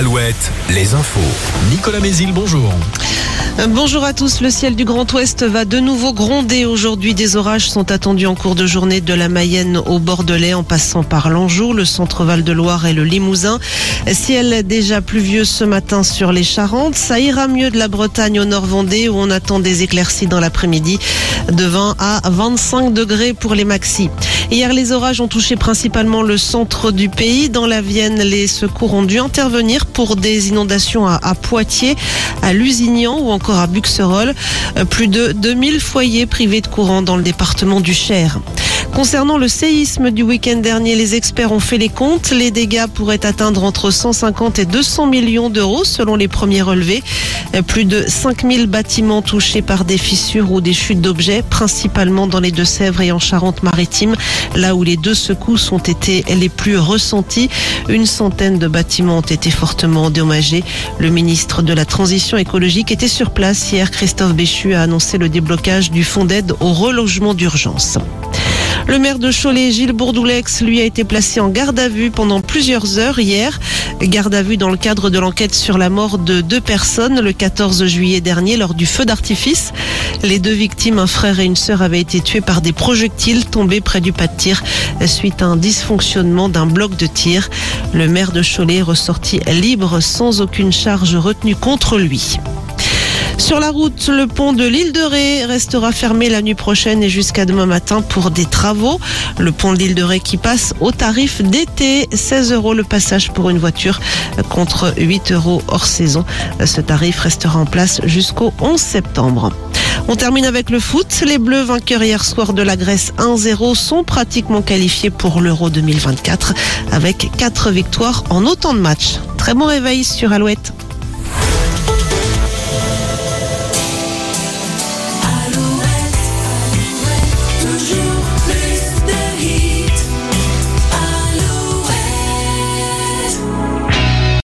Alouette, les infos. Nicolas Mézil, bonjour. Bonjour à tous. Le ciel du Grand Ouest va de nouveau gronder aujourd'hui. Des orages sont attendus en cours de journée de la Mayenne au Bordelais en passant par l'Anjou, le centre Val-de-Loire et le Limousin. Ciel déjà pluvieux ce matin sur les Charentes. Ça ira mieux de la Bretagne au Nord-Vendée où on attend des éclaircies dans l'après-midi de 20 à 25 degrés pour les maxis. Hier, les orages ont touché principalement le centre du pays. Dans la Vienne, les secours ont dû intervenir pour des inondations à, Poitiers, à Lusignan ou encore à Buxerolles. Euh, Plus de 2000 foyers privés de courant dans le département du Cher. Concernant le séisme du week-end dernier, les experts ont fait les comptes. Les dégâts pourraient atteindre entre 150 et 200 millions d'euros selon les premiers relevés. Plus de 5000 bâtiments touchés par des fissures ou des chutes d'objets, principalement dans les Deux-Sèvres et en Charente-Maritime, là où les deux secousses ont été les plus ressenties. Une centaine de bâtiments ont été fortement endommagés. Le ministre de la Transition écologique était sur place hier. Christophe Béchu a annoncé le déblocage du fonds d'aide au relogement d'urgence. Le maire de Cholet, Gilles Bourdoulex, lui a été placé en garde à vue pendant plusieurs heures hier. Garde à vue dans le cadre de l'enquête sur la mort de deux personnes le 14 juillet dernier lors du feu d'artifice. Les deux victimes, un frère et une sœur, avaient été tués par des projectiles tombés près du pas de tir suite à un dysfonctionnement d'un bloc de tir. Le maire de Cholet est ressorti libre sans aucune charge retenue contre lui. Sur la route, le pont de l'île de Ré restera fermé la nuit prochaine et jusqu'à demain matin pour des travaux. Le pont de l'île de Ré qui passe au tarif d'été, 16 euros le passage pour une voiture contre 8 euros hors saison. Ce tarif restera en place jusqu'au 11 septembre. On termine avec le foot. Les Bleus vainqueurs hier soir de la Grèce 1-0 sont pratiquement qualifiés pour l'Euro 2024 avec 4 victoires en autant de matchs. Très bon réveil sur Alouette.